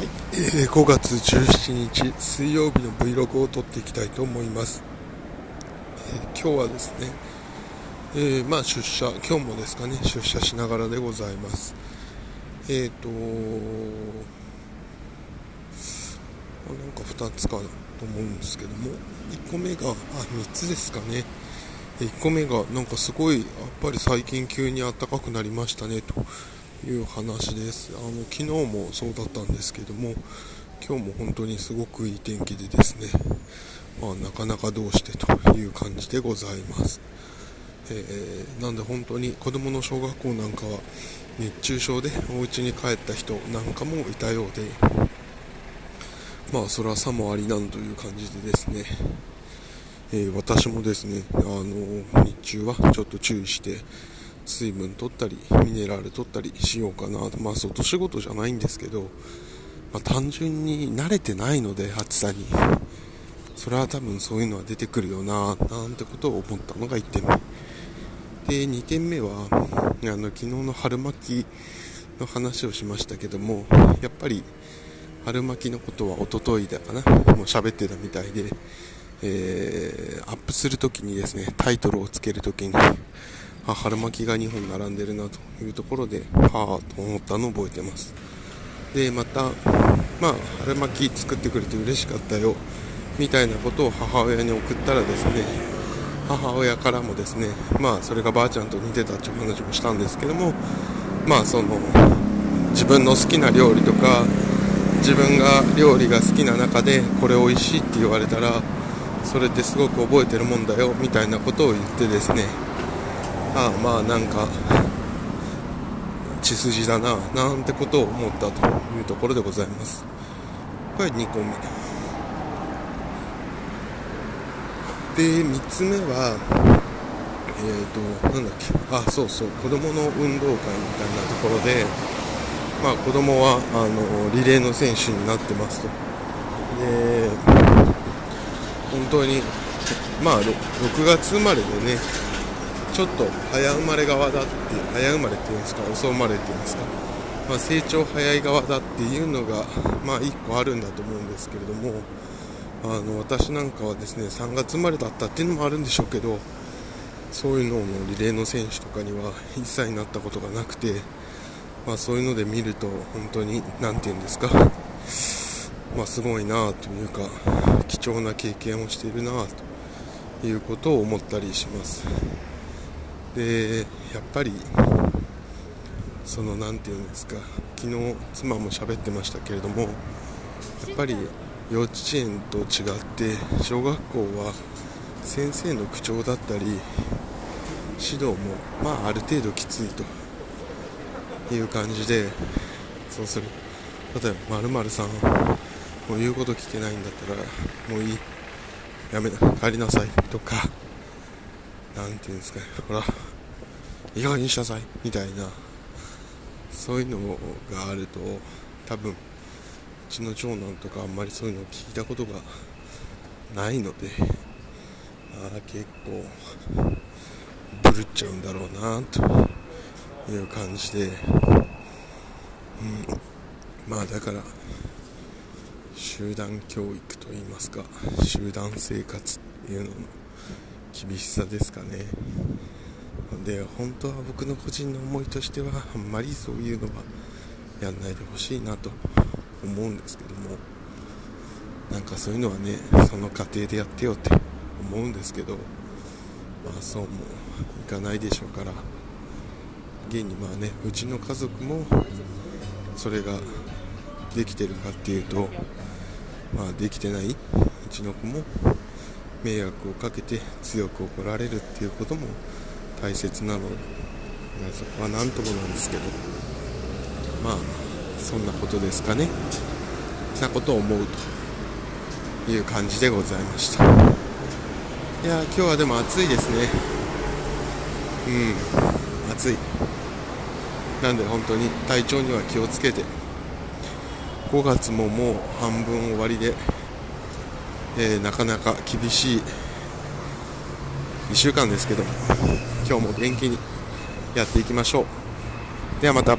はい。えー5月17日水曜日の Vlog を撮っていきたいと思います、えー今日はですね、えーまあ出社今日もですかね出社しながらでございます。えっ、とあなんか2つかと思うんですけども1個目があ3つですかね。1個目がなんかすごいやっぱり最近急に暖かくなりましたねと。いう話です。あの昨日もそうだったんですけども今日も本当にすごくいい天気でですね、まあ、なかなかどうしてという感じでございます、えーなんで本当に子供の小学校なんかは熱中症でお家に帰った人なんかもいたようでまあそれはさもありなんという感じでですねえー私もですね、あの日中はちょっと注意して水分取ったりミネラル取ったりしようかなまあ外仕事じゃないんですけど、まあ、単純に慣れてないので暑さに。それは多分そういうのは出てくるよななんてことを思ったのが1点目。で2点目はあの昨日の春巻きの話をしましたけどもやっぱり春巻きのことは一昨日だかな。もう喋ってたみたいでえーアップするときにですねタイトルをつけるときにあ春巻きが2本並んでるなというところではあと思ったのを覚えてます。でまたまあ春巻き作ってくれて嬉しかったよみたいなことを母親に送ったらですね母親からもですねまあそれがばあちゃんと似てたっていう話もしたんですけどもまあその自分の好きな料理とか自分が料理が好きな中でこれ美味しいって言われたらそれってすごく覚えてるもんだよみたいなことを言ってですねああまあなんか血筋だななんてことを思ったというところでございます。これ2個目。で3つ目はえっ、となんだっけ。あそうそう。子供の運動会みたいなところでまあ子供はあのリレーの選手になってますと。で本当にまあろ6月生まれでねちょっと早生まれ側だって早生まれっていうんですか遅生まれっていうんですか、まあ、成長早い側だっていうのがまあ1個あるんだと思うんですけれどもあの私なんかはですね3月生まれだったっていうのもあるんでしょうけどそういうののリレーの選手とかには一切なったことがなくて、まあ、そういうので見ると本当に何て言うんですかまあ、すごいなというか貴重な経験をしているなということを思ったりします。でやっぱりその何て言うんですか昨日妻も喋ってましたけれどもやっぱり幼稚園と違って小学校は先生の口調だったり指導もまあある程度きついという感じでそうする。例えば〇〇さんもう言うこと聞けないんだったらもういい。やめな帰りなさい。とかなんていうんですかね。ほらいい加減にしなさいみたいな。そういうのがあると多分うちの長男とかあんまりそういうのを聞いたことがないのでああ結構ブルっちゃうんだろうなという感じで、うん、まあだから集団教育といいますか集団生活っていうのの厳しさですかね。で本当は僕の個人の思いとしてはあんまりそういうのはやんないでほしいなと思うんですけどもなんかそういうのはねその過程でやってよって思うんですけどまあそうもいかないでしょうから現にまあねうちの家族もそれができてるかっていうとまあできてないうちの子も迷惑をかけて強く怒られるっていうことも大切なの。で、そこは何ともなんですけど。まあそんなことですかね。なことを思うという感じでございました。いや今日はでも暑いですね。うん。暑い。なんで本当に体調には気をつけて。5月ももう半分終わりで、えーなかなか厳しい1週間ですけど今日も元気にやっていきましょう。ではまた。